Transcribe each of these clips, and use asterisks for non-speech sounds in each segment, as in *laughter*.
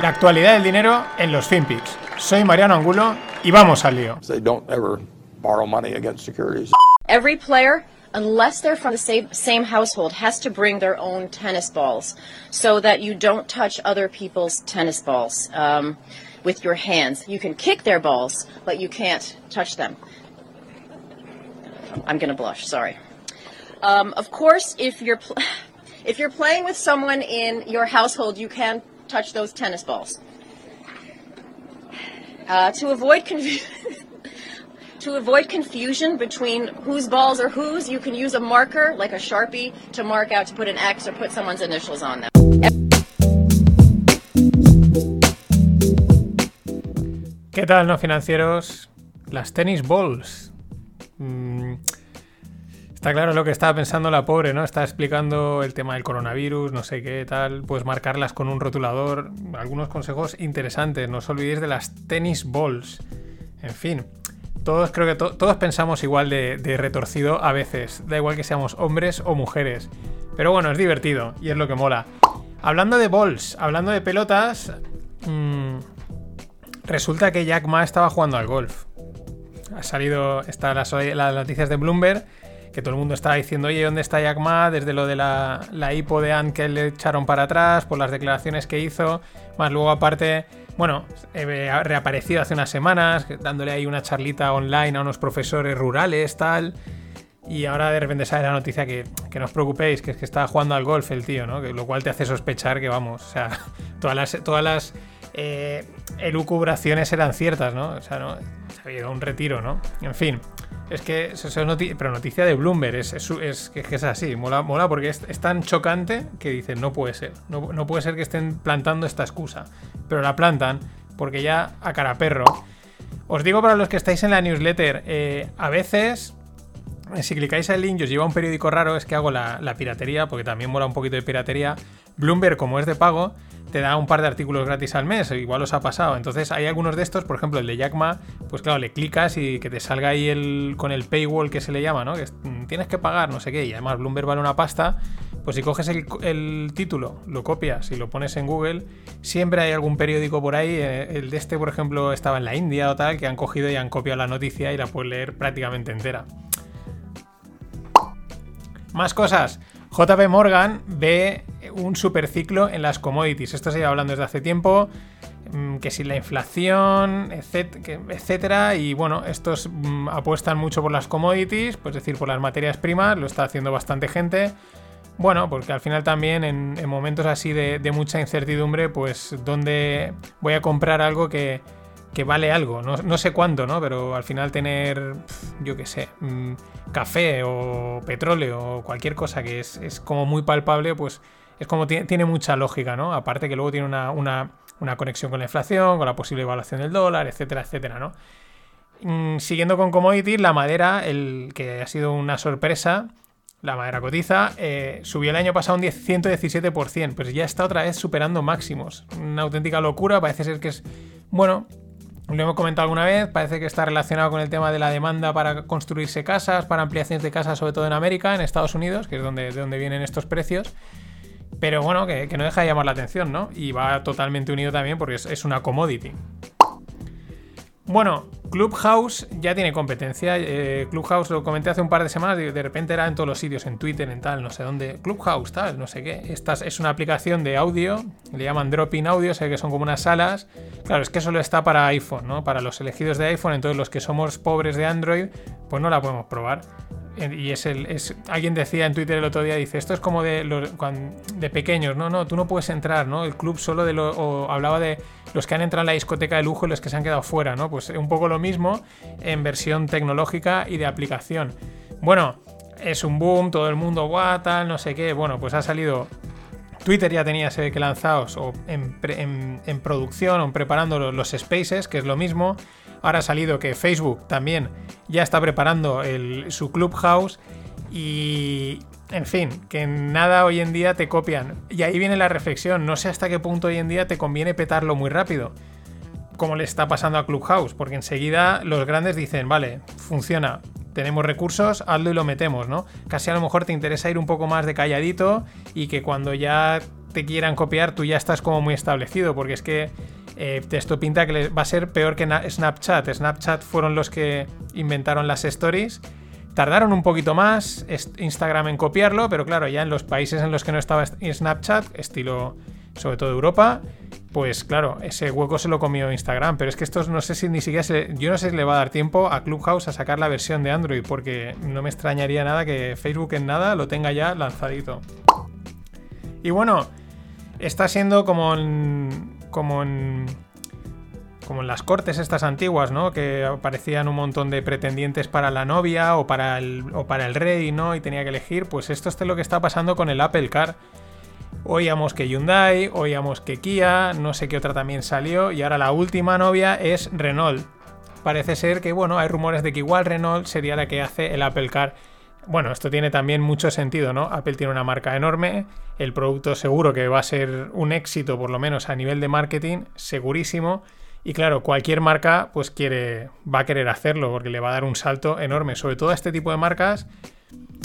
La actualidad del dinero en los FinPix. Soy Mariano Angulo y vamos al lío. They don't ever borrow money against securities. Every player, unless they're from the same, same household, has to bring their own tennis balls so that you don't touch other people's tennis balls um, with your hands. You can kick their balls, but you can't touch them. I'm going to blush, sorry. Um, of course, if you're, pl- *laughs* if you're playing with someone in your household, you can touch those tennis balls. Uh, to avoid confusion. *laughs* To avoid confusion between whose balls are whose, you can use a marker, like a Sharpie, to mark out to put an X or put someone's initials on them. ¿Qué tal, no financieros? Las tenis balls. Mm, está claro lo que estaba pensando la pobre, ¿no? Está explicando el tema del coronavirus, no sé qué tal. Pues marcarlas con un rotulador. Algunos consejos interesantes. No os olvidéis de las tenis balls. En fin, todos creo que to- todos pensamos igual de, retorcido a veces. Da igual que seamos hombres o mujeres. Pero bueno, es divertido y es lo que mola. Hablando de balls, hablando de pelotas. mm, resulta que Jack Ma estaba jugando al golf. Ha salido, están las noticias de Bloomberg, que todo el mundo estaba diciendo, oye, ¿dónde está Jack Ma? Desde lo de la, la hipo de Ant que le echaron para atrás, por las declaraciones que hizo, más luego aparte, bueno, eh, ha reaparecido hace unas semanas, dándole ahí una charlita online a unos profesores rurales, tal. Y ahora de repente sale la noticia que, que no os preocupéis, que es que está jugando al golf el tío, ¿no? Lo cual te hace sospechar que, vamos, o sea, *laughs* todas las, todas las eh, elucubraciones eran ciertas, ¿no? O sea, no, se había ido a un retiro, ¿no? En fin, es que es noti- pero noticia de Bloomberg, es, es, es que es así, mola, mola porque es, es tan chocante que dicen, no puede ser, no, no puede ser que estén plantando esta excusa, pero la plantan porque ya a cara perro. Os digo para los que estáis en la newsletter, eh, a veces si clicáis al link y os lleva un periódico raro, es que hago la, la piratería, porque también mola un poquito de piratería. Bloomberg, como es de pago, te da un par de artículos gratis al mes, igual os ha pasado. Entonces hay algunos de estos, por ejemplo el de Jack Ma, pues claro, le clicas y que te salga ahí el, con el paywall que se le llama, ¿no? Que mm, tienes que pagar, no sé qué, y además Bloomberg vale una pasta. Pues si coges el, el título, lo copias y lo pones en Google, siempre hay algún periódico por ahí. eh, El de este, por ejemplo, estaba en la India o tal, que han cogido y han copiado la noticia y la puedes leer prácticamente entera. Más cosas. JP Morgan ve un superciclo en las commodities. Esto se lleva hablando desde hace tiempo. mm, Que si la inflación, etcétera. Y bueno, estos mm, apuestan mucho por las commodities, pues es decir, por las materias primas. Lo está haciendo bastante gente. Bueno, porque al final también en, en momentos así de, mucha incertidumbre, pues donde voy a comprar algo que, que vale algo, no, no sé cuánto, ¿no? Pero al final tener, yo qué sé, mm, café o petróleo o cualquier cosa que es, es como muy palpable, pues es como tiene, mucha lógica, ¿no? Aparte que luego tiene una, una- una conexión con la inflación, con la posible evaluación del dólar, etcétera, etcétera, ¿no? Mm, siguiendo con commodities, la madera, el que ha sido una sorpresa, la madera cotiza, eh, subió el año pasado un 10 117%, pues ya está otra vez superando máximos. Una auténtica locura, parece ser que es, bueno, lo hemos comentado alguna vez, parece que está relacionado con el tema de la demanda para construirse casas, para ampliaciones de casas, sobre todo en América, en Estados Unidos, que es donde, de donde vienen estos precios. Pero bueno, que, no deja de llamar la atención, ¿no? Y va totalmente unido también porque es, una commodity. Bueno, Clubhouse ya tiene competencia. eh, Clubhouse lo comenté hace un par de semanas y de repente era en todos los sitios, en Twitter, en tal, no sé dónde. Clubhouse, tal, no sé qué. Esta es- una aplicación de audio, le llaman Drop-in Audio, sé que son como unas salas. Claro, es que solo está para iPhone, ¿no? Para los elegidos de iPhone, entonces los que somos pobres de Android, pues no la podemos probar. Y es el. Es, alguien decía en Twitter el otro día, dice, esto es como de, los, de pequeños, no, no, tú no puedes entrar, ¿no? El club solo de lo. O hablaba de los que han entrado en la discoteca de lujo y los que se han quedado fuera, ¿no? Pues un poco lo mismo en versión tecnológica y de aplicación. Bueno, es un boom, todo el mundo, guau, tal, no sé qué. Bueno, pues ha salido Twitter ya tenía se ve que lanzados o en, en- en producción o preparando los, los spaces, que es lo mismo. Ahora ha salido que Facebook también ya está preparando su Clubhouse y, en fin, que nada hoy en día te copian. Y ahí viene la reflexión, no sé hasta qué punto hoy en día te conviene petarlo muy rápido, como le está pasando a Clubhouse, porque enseguida los grandes dicen, vale, funciona, tenemos recursos, hazlo y lo metemos, ¿no? Casi a lo mejor te interesa ir un poco más de calladito y que cuando ya te quieran copiar, tú ya estás como muy establecido, porque es que eh, esto pinta que va a ser peor que Snapchat. Snapchat fueron los que inventaron las stories. Tardaron un poquito más Instagram en copiarlo, pero claro, ya en los países en los que no estaba Snapchat, estilo sobre todo Europa, pues claro, ese hueco se lo comió Instagram. Pero es que esto no sé si ni siquiera yo no sé si le va a dar tiempo a Clubhouse a sacar la versión de Android, porque no me extrañaría nada que Facebook en nada lo tenga ya lanzadito. Y bueno, está siendo como en, como en como en las cortes estas antiguas, ¿no? Que aparecían un montón de pretendientes para la novia o para el, o para el rey, ¿no? Y tenía que elegir. Pues esto es lo que está pasando con el Apple Car. Oíamos que Hyundai, oíamos que Kia, no sé qué otra también salió, y ahora la última novia es Renault. Parece ser que, bueno, hay rumores de que igual Renault sería la que hace el Apple Car. Bueno, esto tiene también mucho sentido, ¿no? Apple tiene una marca enorme, el producto seguro que va a ser un éxito, por lo menos a nivel de marketing, segurísimo. Y claro, cualquier marca pues quiere, va a querer hacerlo porque le va a dar un salto enorme, sobre todo a este tipo de marcas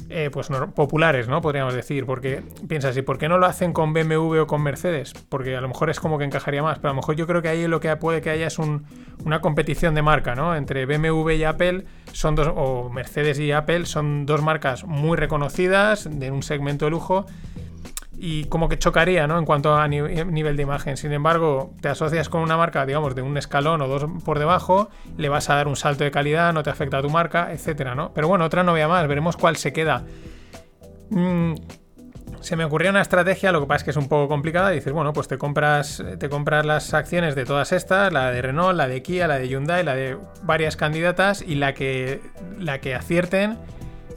eh, pues populares, ¿no? Podríamos decir, porque piensas, ¿y por qué no lo hacen con BMW o con Mercedes? Porque a lo mejor es como que encajaría más, pero a lo mejor yo creo que ahí lo que puede que haya es una competición de marca, ¿no? Entre BMW y Apple son dos, o Mercedes y Apple son dos marcas muy reconocidas de un segmento de lujo y como que chocaría, ¿no? En cuanto a nivel de imagen. Sin embargo, te asocias con una marca, digamos, de un escalón o dos por debajo, le vas a dar un salto de calidad, no te afecta a tu marca, etcétera, ¿no? Pero bueno, otra novia más, veremos cuál se queda. Mm, se me ocurrió una estrategia, lo que pasa es que es un poco complicada. Dices, bueno, pues te compras, te compras las acciones de todas estas, la de Renault, la de Kia, la de Hyundai, la de varias candidatas, y la que, la que acierten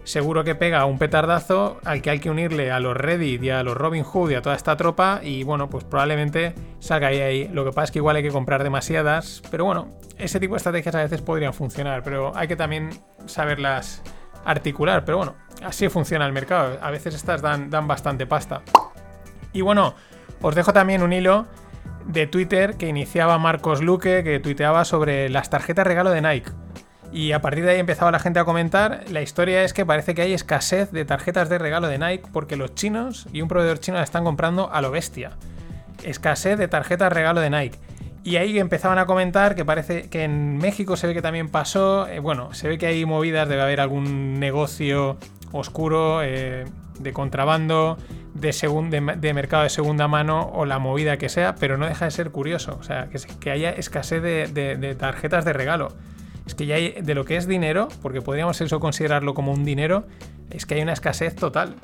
seguro que pega un petardazo al que hay que unirle a los Reddit y a los Robin Hood y a toda esta tropa y bueno, pues probablemente salga ahí ahí. Lo que pasa es que igual hay que comprar demasiadas, pero bueno, ese tipo de estrategias a veces podrían funcionar, pero hay que también saberlas articular, pero bueno, así funciona el mercado. A veces estas dan, dan bastante pasta. Y bueno, os dejo también un hilo de Twitter que iniciaba Marcos Luque, que tuiteaba sobre las tarjetas regalo de Nike. Y a partir de ahí empezaba la gente a comentar. La historia es que parece que hay escasez de tarjetas de regalo de Nike porque los chinos y un proveedor chino la están comprando a lo bestia. Escasez de tarjetas regalo de Nike. Y ahí empezaban a comentar que parece que en México se ve que también pasó. Eh, bueno, se ve que hay movidas, debe haber algún negocio oscuro eh, de contrabando, de, de, mercado de segunda mano o la movida que sea, pero no deja de ser curioso. O sea, que, haya escasez de tarjetas de regalo es que ya hay, de lo que es dinero, porque podríamos eso considerarlo como un dinero, es que hay una escasez total.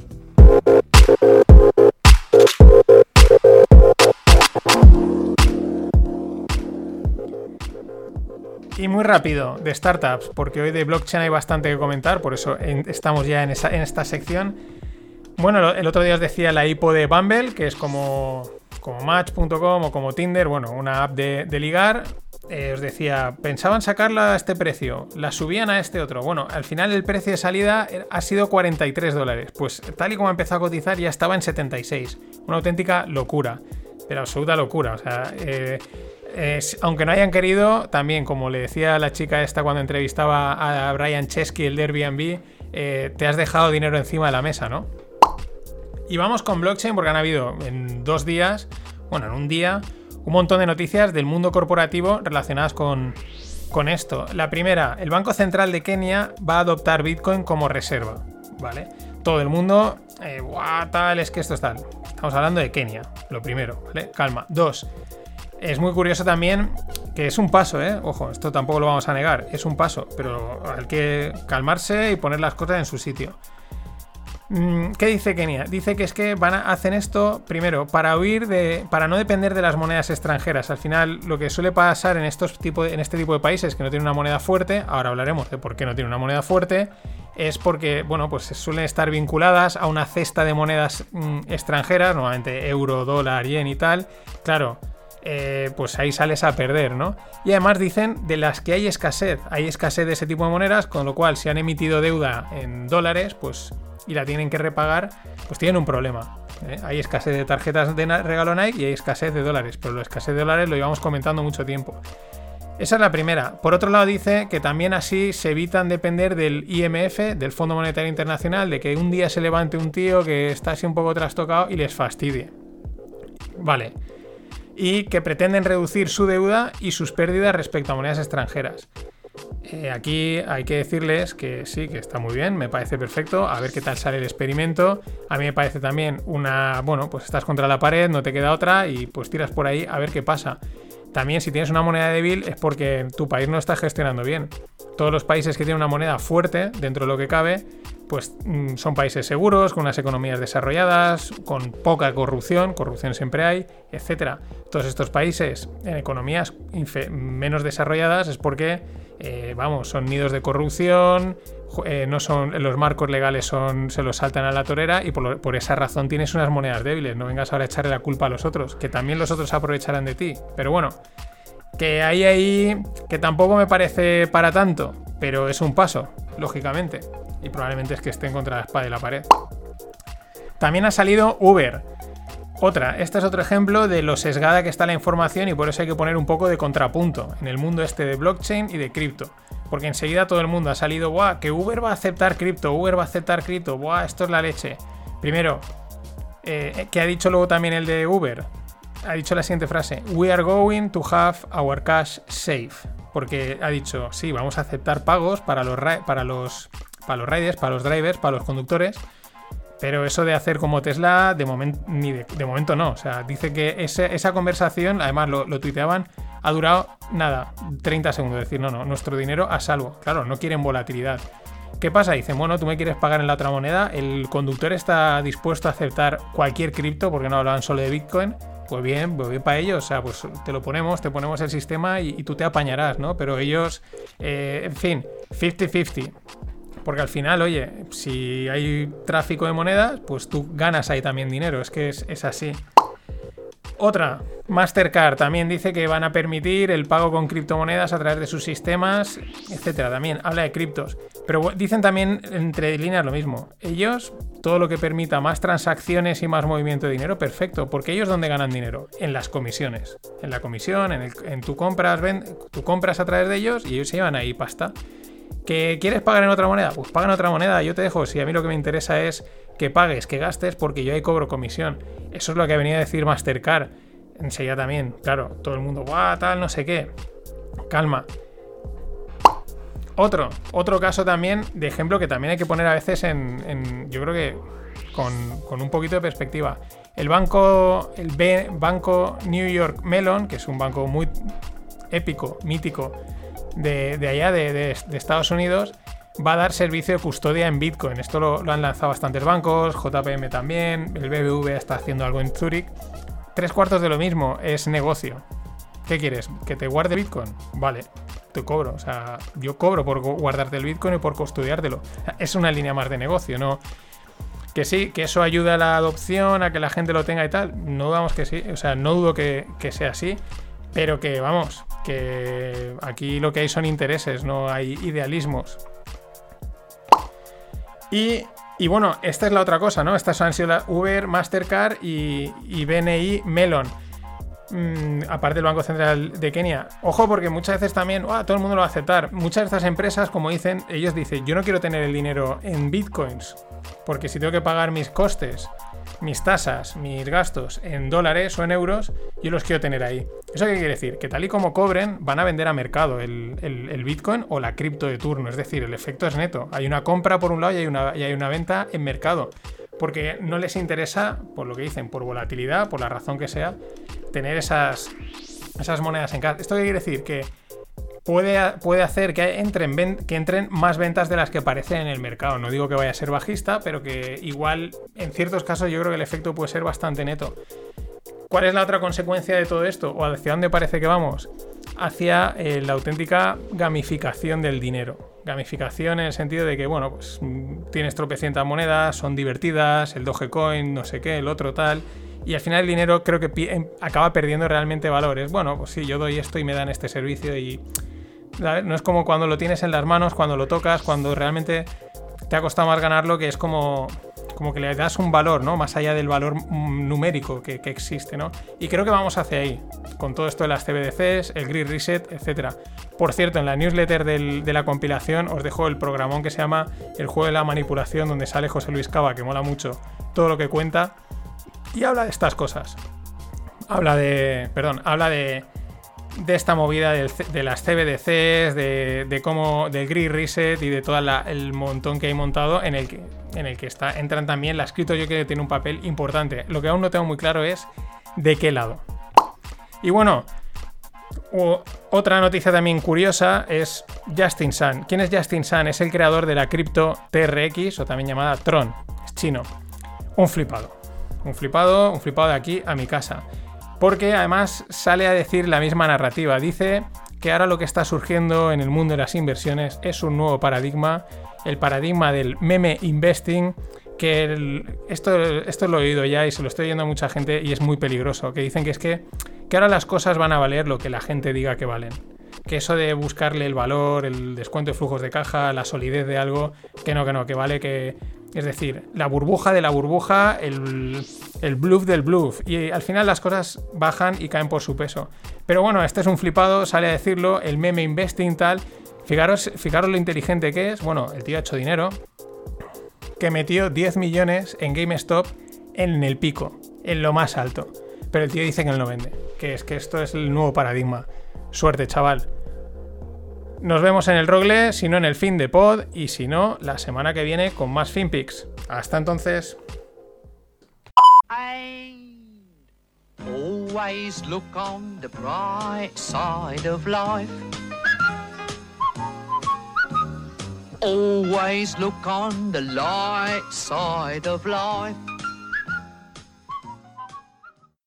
Y muy rápido, de startups, porque hoy de blockchain hay bastante que comentar, por eso estamos ya en, esta sección. Bueno, el otro día os decía la IPO de Bumble, que es como, como Match.com o como Tinder, bueno, una app de, de ligar. Eh, os decía, pensaban sacarla a este precio, la subían a este otro. Bueno, al final el precio de salida ha sido 43 dólares. Pues tal y como empezó a cotizar ya estaba en 76. Una auténtica locura, pero absoluta locura. O sea, eh, aunque no hayan querido, también como le decía la chica esta cuando entrevistaba a Brian Chesky, el Airbnb, eh, te has dejado dinero encima de la mesa, ¿no? Y vamos con blockchain porque han habido en dos días, bueno, en un día, un montón de noticias del mundo corporativo relacionadas con, con esto. La primera, el Banco Central de Kenia va a adoptar Bitcoin como reserva, ¿vale? Todo el mundo, eh, tal, es que esto es tal. Estamos hablando de Kenia, lo primero, ¿vale? Calma. Dos, es muy curioso también que es un paso, ¿eh? Ojo, esto tampoco lo vamos a negar, es un paso, pero hay que calmarse y poner las cosas en su sitio. Mm, ¿Qué dice Kenia? Dice que es que van a, hacen esto primero para huir de. para no depender de las monedas extranjeras. Al final, lo que suele pasar en estos tipo en este tipo de países que no tienen una moneda fuerte, ahora hablaremos de por qué no tienen una moneda fuerte, es porque, bueno, pues suelen estar vinculadas a una cesta de monedas mm, extranjeras, normalmente euro, dólar, yen y tal. Claro, eh, pues ahí sales a perder, ¿no? Y además dicen de las que hay escasez, hay escasez de ese tipo de monedas, con lo cual si han emitido deuda en dólares, pues y la tienen que repagar, pues tienen un problema. ¿eh? Hay escasez de tarjetas de regalo Nike y hay escasez de dólares, pero la escasez de dólares lo llevamos comentando mucho tiempo. Esa es la primera. Por otro lado dice que también así se evitan depender del IMF, del Fondo Monetario Internacional, de que un día se levante un tío que está así un poco trastocado y les fastidie. Vale. Y que pretenden reducir su deuda y sus pérdidas respecto a monedas extranjeras. Eh, aquí hay que decirles que sí, que está muy bien, me parece perfecto, a ver qué tal sale el experimento. A mí me parece también una, bueno, pues estás contra la pared, no te queda otra y pues tiras por ahí a ver qué pasa. También si tienes una moneda débil es porque tu país no está gestionando bien. Todos los países que tienen una moneda fuerte, dentro de lo que cabe, pues mm, son países seguros, con unas economías desarrolladas, con poca corrupción, corrupción siempre hay, etc. Todos estos países en economías menos desarrolladas es porque, eh, vamos, son nidos de corrupción, eh, no son, los marcos legales son, se los saltan a la torera y por, por, esa razón tienes unas monedas débiles. No vengas ahora a echarle la culpa a los otros, que también los otros aprovecharán de ti. Pero bueno, que hay ahí que tampoco me parece para tanto, pero es un paso, lógicamente. Y probablemente es que esté contra la espada y la pared. También ha salido Uber. Otra, este es otro ejemplo de lo sesgada que está la información y por eso hay que poner un poco de contrapunto en el mundo este de blockchain y de cripto. Porque enseguida todo el mundo ha salido, ¡buah! Que Uber va a aceptar cripto, Uber va a aceptar cripto, ¡buah! Esto es la leche. Primero, eh, que ha dicho luego también el de Uber, ha dicho la siguiente frase: We are going to have our cash safe. Porque ha dicho, sí, vamos a aceptar pagos para los, para los, para los riders, para los drivers, para los conductores. Pero eso de hacer como Tesla, de, momento ni de, momento no. O sea, dice que esa conversación, además lo, lo tuiteaban ha durado nada, 30 segundos. Decir, no, no, nuestro dinero a salvo. Claro, no quieren volatilidad. ¿Qué pasa? Dicen, bueno, tú me quieres pagar en la otra moneda. El conductor está dispuesto a aceptar cualquier cripto, porque no hablaban solo de Bitcoin. Pues bien, pues bien para ellos, o sea, pues te lo ponemos, te ponemos el sistema y, tú te apañarás, ¿no? Pero ellos, eh, en fin, 50-50. Porque al final, oye, si hay tráfico de monedas, pues tú ganas ahí también dinero, es que es así. Otra, Mastercard también dice que van a permitir el pago con criptomonedas a través de sus sistemas, etcétera. También habla de criptos. Pero dicen también entre líneas lo mismo. Ellos, todo lo que permita más transacciones y más movimiento de dinero, perfecto. Porque ellos, ¿dónde ganan dinero? En las comisiones. En la comisión, en, en tu compras, ven, compras a través de ellos y ellos se llevan ahí pasta. ¿Que quieres pagar en otra moneda? Pues paga en otra moneda, yo te dejo. Si a mí lo que me interesa es que pagues, que gastes, porque yo ahí cobro comisión. Eso es lo que venido a decir Mastercard. Enseguida también, claro, todo el mundo, guau, tal, no sé qué. Calma. Otro, otro caso también de ejemplo que también hay que poner a veces en, yo creo que con, un poquito de perspectiva. El banco, el banco New York Mellon, que es un banco muy épico, mítico de, allá, de Estados Unidos, va a dar servicio de custodia en Bitcoin. Esto lo, han lanzado bastantes bancos, JPM también, el BBV está haciendo algo en Zurich. Tres cuartos de lo mismo, es negocio. ¿Qué quieres? ¿Que te guarde Bitcoin? Vale, te cobro. O sea, yo cobro por guardarte el Bitcoin y por custodiártelo. es una línea más de negocio, ¿no? Que sí, que eso ayuda a la adopción, a que la gente lo tenga y tal. No dudamos que sí, o sea, no dudo que, que sea así. Pero que vamos, que aquí lo que hay son intereses, no hay idealismos. Y, bueno, esta es la otra cosa, ¿no? Estas han sido la Uber, Mastercard y, BNI Melon. Mm, aparte del Banco Central de Kenia. Ojo, porque muchas veces también, ah, todo el mundo lo va a aceptar. Muchas de estas empresas, como dicen, ellos dicen, yo no quiero tener el dinero en bitcoins, porque si tengo que pagar mis costes mis tasas, mis gastos en dólares o en euros, yo los quiero tener ahí. ¿Eso qué quiere decir? Que tal y como cobren, van a vender a mercado el, Bitcoin o la cripto de turno. Es decir, el efecto es neto. Hay una compra por un lado y hay una, y hay una venta en mercado. Porque no les interesa, por lo que dicen, por volatilidad, por la razón que sea, tener esas, esas monedas en casa. ¿Esto qué quiere decir? Que puede, hacer que entren, que entren más ventas de las que aparecen en el mercado. No digo que vaya a ser bajista, pero que igual en ciertos casos yo creo que el efecto puede ser bastante neto. ¿Cuál es la otra consecuencia de todo esto? ¿O hacia dónde parece que vamos? Hacia eh, la auténtica gamificación del dinero. Gamificación en el sentido de que, bueno, pues tienes tropecientas monedas, son divertidas, el Dogecoin, no sé qué, el otro tal y al final el dinero creo que em, acaba perdiendo realmente valores. Bueno, pues sí, yo doy esto y me dan este servicio y no es como cuando lo tienes en las manos, cuando lo tocas, cuando realmente te ha costado más ganarlo, que es como, como que le das un valor, ¿no? Más allá del valor mm, numérico que, existe, ¿no? Y creo que vamos hacia ahí, con todo esto de las CBDCs, el Grid Reset, etc. Por cierto, en la newsletter de la compilación os dejo el programón que se llama El juego de la manipulación, donde sale José Luis Cava, que mola mucho todo lo que cuenta, y habla de estas cosas. habla de. Perdón, habla de. De esta movida de las CBDCs, de, de cómo. del Grid Reset y de todo el montón que hay montado en el que, en el que está, entran también las criptos. Yo creo que tiene un papel importante. Lo que aún no tengo muy claro es de qué lado. Y bueno, otra noticia también curiosa es Justin Sun. ¿Quién es Justin Sun? Es el creador de la cripto TRX o también llamada Tron. Es chino. Un flipado. Un flipado, un flipado de aquí a mi casa. Porque además sale a decir la misma narrativa. Dice que ahora lo que está surgiendo en el mundo de las inversiones es un nuevo paradigma. El paradigma del meme investing. Que esto, esto lo he oído ya y se lo estoy oyendo a mucha gente y es muy peligroso. Que dicen que es que, que ahora las cosas van a valer lo que la gente diga que valen. Que eso de buscarle el valor, el descuento de flujos de caja, la solidez de algo, que no, que no, que vale que. Es decir, la burbuja de la burbuja, el, bluff del bluff. Y al final las cosas bajan y caen por su peso. Pero bueno, este es un flipado, sale a decirlo, el meme investing tal. Fijaros, fijaros lo inteligente que es. Bueno, el tío ha hecho dinero. Que metió 10 millones en GameStop en el pico, en lo más alto. Pero el tío dice que él no vende. Que es que esto es el nuevo paradigma. Suerte, chaval. Nos vemos en el Rogle, si no en el fin de pod, y si no, la semana que viene con más FinPix. Hasta entonces. Always look on the bright side of life. Always look on the light side of life.